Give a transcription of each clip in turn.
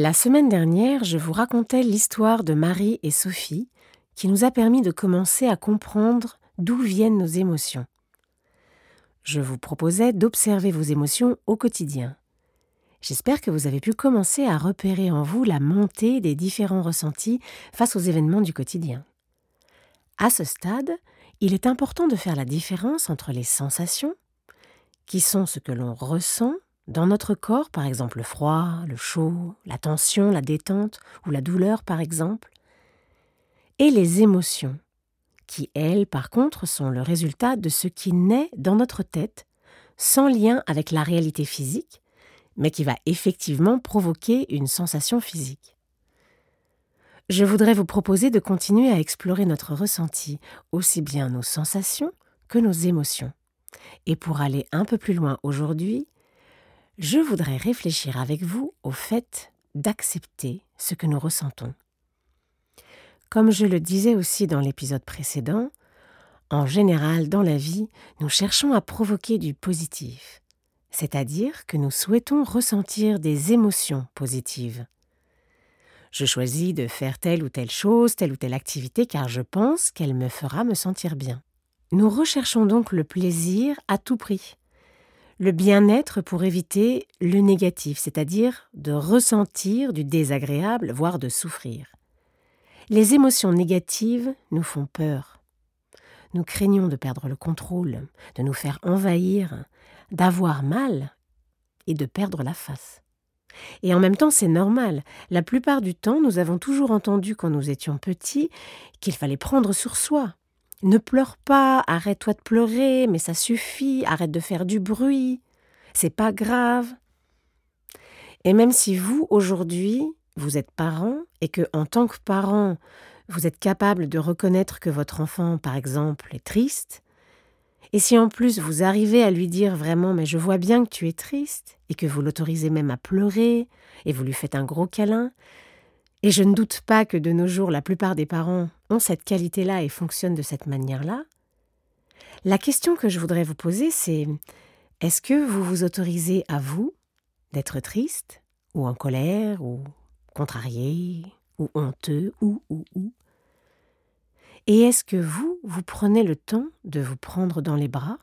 La semaine dernière, je vous racontais l'histoire de Marie et Sophie qui nous a permis de commencer à comprendre d'où viennent nos émotions. Je vous proposais d'observer vos émotions au quotidien. J'espère que vous avez pu commencer à repérer en vous la montée des différents ressentis face aux événements du quotidien. À ce stade, il est important de faire la différence entre les sensations, qui sont ce que l'on ressent dans notre corps, par exemple le froid, le chaud, la tension, la détente ou la douleur, par exemple, et les émotions, qui, elles, par contre, sont le résultat de ce qui naît dans notre tête, sans lien avec la réalité physique, mais qui va effectivement provoquer une sensation physique. Je voudrais vous proposer de continuer à explorer notre ressenti, aussi bien nos sensations que nos émotions. Et pour aller un peu plus loin aujourd'hui, je voudrais réfléchir avec vous au fait d'accepter ce que nous ressentons. Comme je le disais aussi dans l'épisode précédent, en général dans la vie, nous cherchons à provoquer du positif, c'est-à-dire que nous souhaitons ressentir des émotions positives. Je choisis de faire telle ou telle chose, telle ou telle activité car je pense qu'elle me fera me sentir bien. Nous recherchons donc le plaisir à tout prix, le bien-être pour éviter le négatif, c'est-à-dire de ressentir du désagréable, voire de souffrir. Les émotions négatives nous font peur. Nous craignons de perdre le contrôle, de nous faire envahir, d'avoir mal et de perdre la face. Et en même temps, c'est normal. La plupart du temps, nous avons toujours entendu quand nous étions petits qu'il fallait prendre sur soi, ne pleure pas, arrête-toi de pleurer, mais ça suffit, arrête de faire du bruit, c'est pas grave. Et même si vous, aujourd'hui, vous êtes parent et que, en tant que parent, vous êtes capable de reconnaître que votre enfant, par exemple, est triste, et si en plus vous arrivez à lui dire vraiment mais je vois bien que tu es triste, et que vous l'autorisez même à pleurer, et vous lui faites un gros câlin, et je ne doute pas que de nos jours la plupart des parents ont cette qualité-là et fonctionnent de cette manière-là. La question que je voudrais vous poser, c'est est-ce que vous vous autorisez à vous d'être triste, ou en colère, ou contrarié, ou honteux, ou, ou, ou? Et est-ce que vous, vous prenez le temps de vous prendre dans les bras?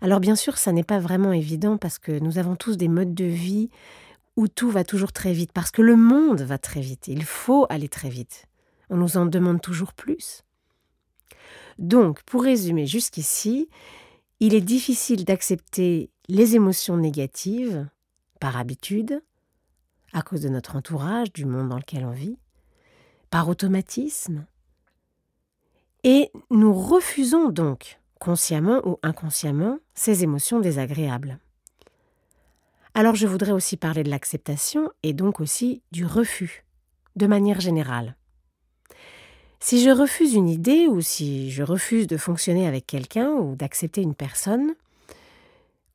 Alors bien sûr, ça n'est pas vraiment évident parce que nous avons tous des modes de vie où tout va toujours très vite, parce que le monde va très vite, il faut aller très vite. On nous en demande toujours plus. Donc, pour résumer jusqu'ici, il est difficile d'accepter les émotions négatives, par habitude, à cause de notre entourage, du monde dans lequel on vit, par automatisme. Et nous refusons donc, consciemment ou inconsciemment, ces émotions désagréables. Alors je voudrais aussi parler de l'acceptation et donc aussi du refus, de manière générale. Si je refuse une idée ou si je refuse de fonctionner avec quelqu'un ou d'accepter une personne,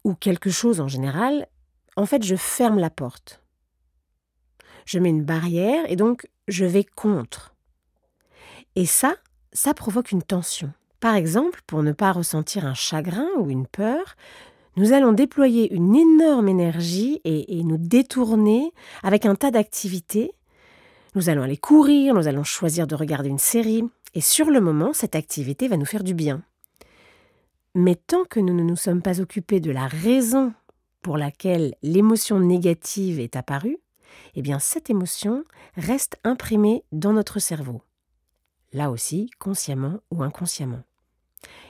ou quelque chose en général, en fait je ferme la porte. Je mets une barrière et donc je vais contre. Et ça, ça provoque une tension. Par exemple, pour ne pas ressentir un chagrin ou une peur, nous allons déployer une énorme énergie et, nous détourner avec un tas d'activités. Nous allons aller courir, nous allons choisir de regarder une série, et sur le moment, cette activité va nous faire du bien. Mais tant que nous ne nous sommes pas occupés de la raison pour laquelle l'émotion négative est apparue, eh bien cette émotion reste imprimée dans notre cerveau. Là aussi, consciemment ou inconsciemment.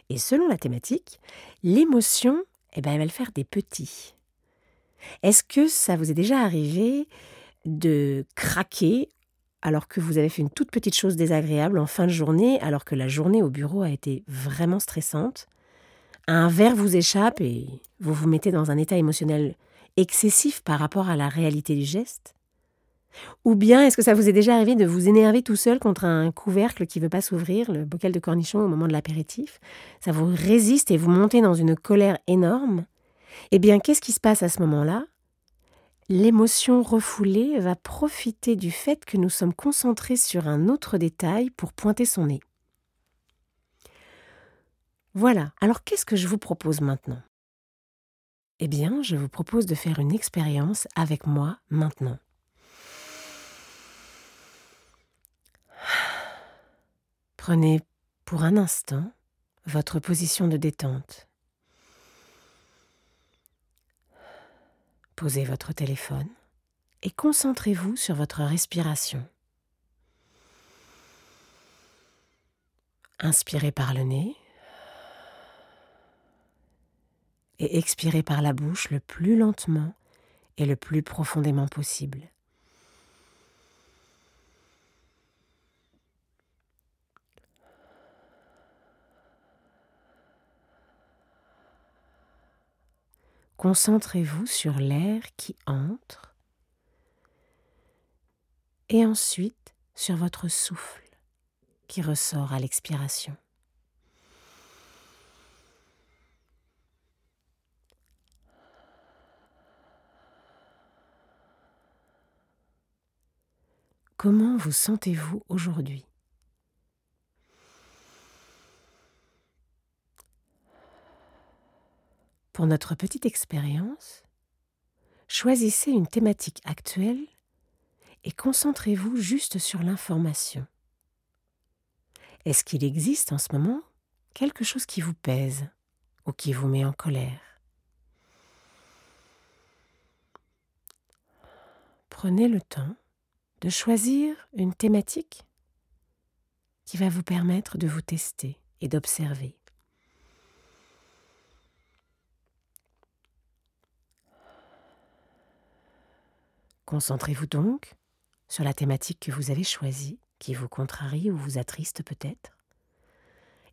Et selon la thématique, l'émotion eh ben, elle va le faire des petits. Est-ce que ça vous est déjà arrivé de craquer alors que vous avez fait une toute petite chose désagréable en fin de journée, alors que la journée au bureau a été vraiment stressante? Un verre vous échappe et vous vous mettez dans un état émotionnel excessif par rapport à la réalité du geste? Ou bien est-ce que ça vous est déjà arrivé de vous énerver tout seul contre un couvercle qui ne veut pas s'ouvrir, le bocal de cornichons au moment de l'apéritif? Ça vous résiste et vous montez dans une colère énorme? Eh bien, qu'est-ce qui se passe à ce moment-là? L'émotion refoulée va profiter du fait que nous sommes concentrés sur un autre détail pour pointer son nez. Voilà, alors qu'est-ce que je vous propose maintenant? Eh bien, je vous propose de faire une expérience avec moi maintenant. Prenez pour un instant votre position de détente. Posez votre téléphone et concentrez-vous sur votre respiration. Inspirez par le nez et expirez par la bouche le plus lentement et le plus profondément possible. Concentrez-vous sur l'air qui entre et ensuite sur votre souffle qui ressort à l'expiration. Comment vous sentez-vous aujourd'hui? Pour notre petite expérience, choisissez une thématique actuelle et concentrez-vous juste sur l'information. Est-ce qu'il existe en ce moment quelque chose qui vous pèse ou qui vous met en colère? Prenez le temps de choisir une thématique qui va vous permettre de vous tester et d'observer. Concentrez-vous donc sur la thématique que vous avez choisie, qui vous contrarie ou vous attriste peut-être.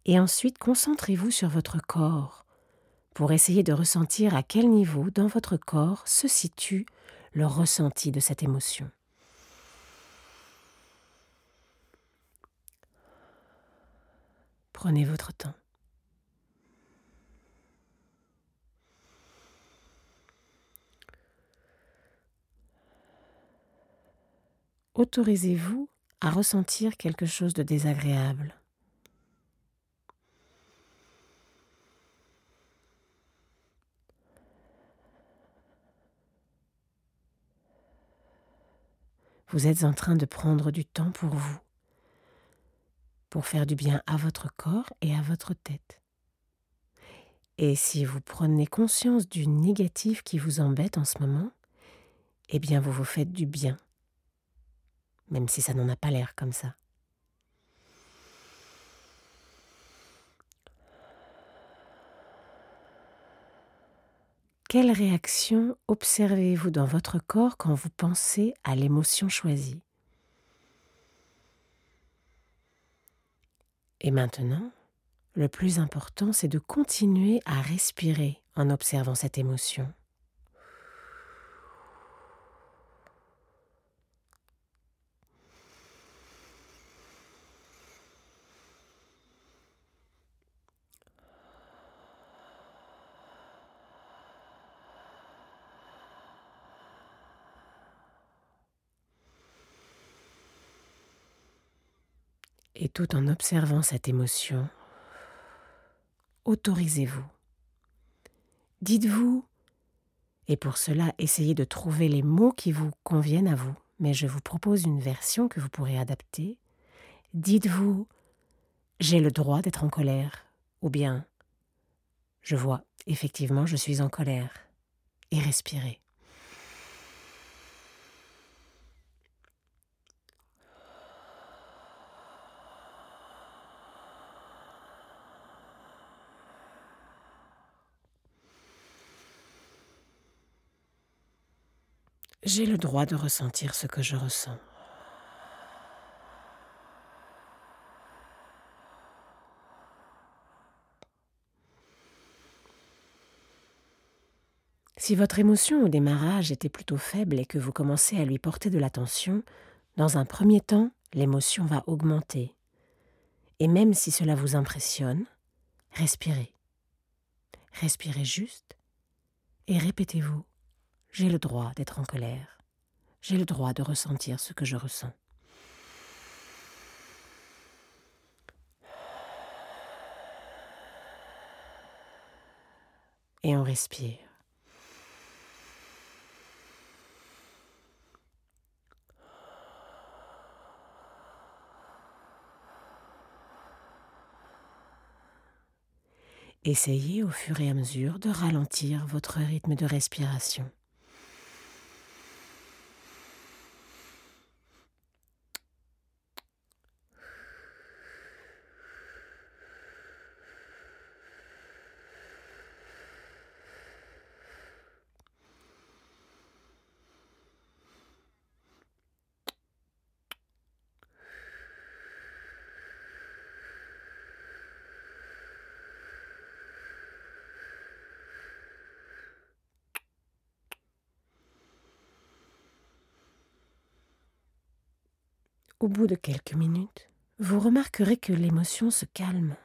Et ensuite, concentrez-vous sur votre corps pour essayer de ressentir à quel niveau dans votre corps se situe le ressenti de cette émotion. Prenez votre temps. Autorisez-vous à ressentir quelque chose de désagréable? Vous êtes en train de prendre du temps pour vous, pour faire du bien à votre corps et à votre tête. Et si vous prenez conscience du négatif qui vous embête en ce moment, eh bien vous vous faites du bien même si ça n'en a pas l'air comme ça. Quelle réaction observez-vous dans votre corps quand vous pensez à l'émotion choisie? Et maintenant, le plus important, c'est de continuer à respirer en observant cette émotion. Et tout en observant cette émotion, autorisez-vous. Dites-vous, et pour cela essayez de trouver les mots qui vous conviennent à vous, mais je vous propose une version que vous pourrez adapter. Dites-vous, j'ai le droit d'être en colère, ou bien, je vois, effectivement, je suis en colère, et respirez. J'ai le droit de ressentir ce que je ressens. Si votre émotion au démarrage était plutôt faible et que vous commencez à lui porter de l'attention, dans un premier temps, l'émotion va augmenter. Et même si cela vous impressionne, respirez. Respirez juste et répétez-vous, j'ai le droit d'être en colère. J'ai le droit de ressentir ce que je ressens. Et on respire. Essayez au fur et à mesure de ralentir votre rythme de respiration. Au bout de quelques minutes, vous remarquerez que l'émotion se calme.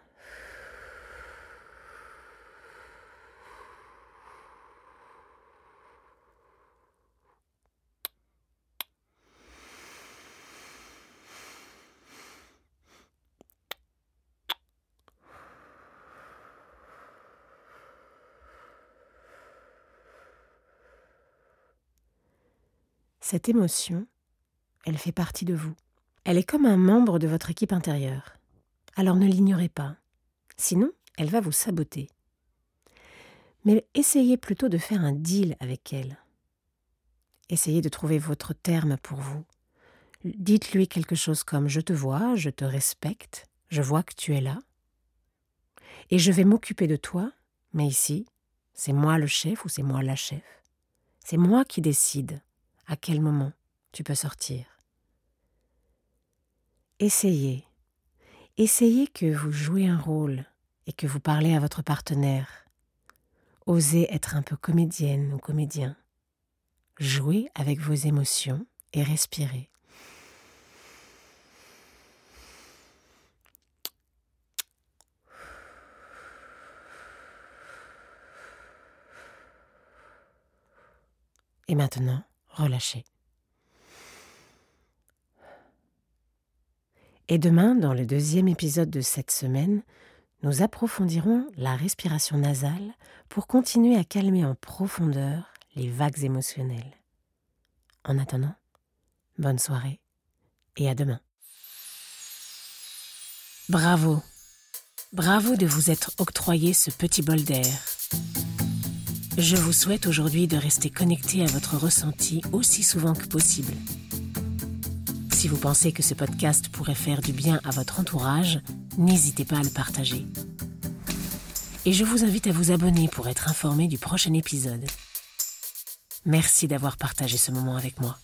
Cette émotion, elle fait partie de vous. Elle est comme un membre de votre équipe intérieure. Alors ne l'ignorez pas. Sinon, elle va vous saboter. Mais essayez plutôt de faire un deal avec elle. Essayez de trouver votre terme pour vous. Dites-lui quelque chose comme Je te vois, je te respecte, je vois que tu es là. Et je vais m'occuper de toi, mais ici, c'est moi le chef ou c'est moi la chef. C'est moi qui décide à quel moment tu peux sortir. Essayez. Essayez que vous jouez un rôle et que vous parlez à votre partenaire. Osez être un peu comédienne ou comédien. Jouez avec vos émotions et respirez. Et maintenant, relâchez. Et demain, dans le deuxième épisode de cette semaine, nous approfondirons la respiration nasale pour continuer à calmer en profondeur les vagues émotionnelles. En attendant, bonne soirée et à demain. Bravo. Bravo de vous être octroyé ce petit bol d'air. Je vous souhaite aujourd'hui de rester connecté à votre ressenti aussi souvent que possible si vous pensez que ce podcast pourrait faire du bien à votre entourage, n'hésitez pas à le partager. Et je vous invite à vous abonner pour être informé du prochain épisode. Merci d'avoir partagé ce moment avec moi.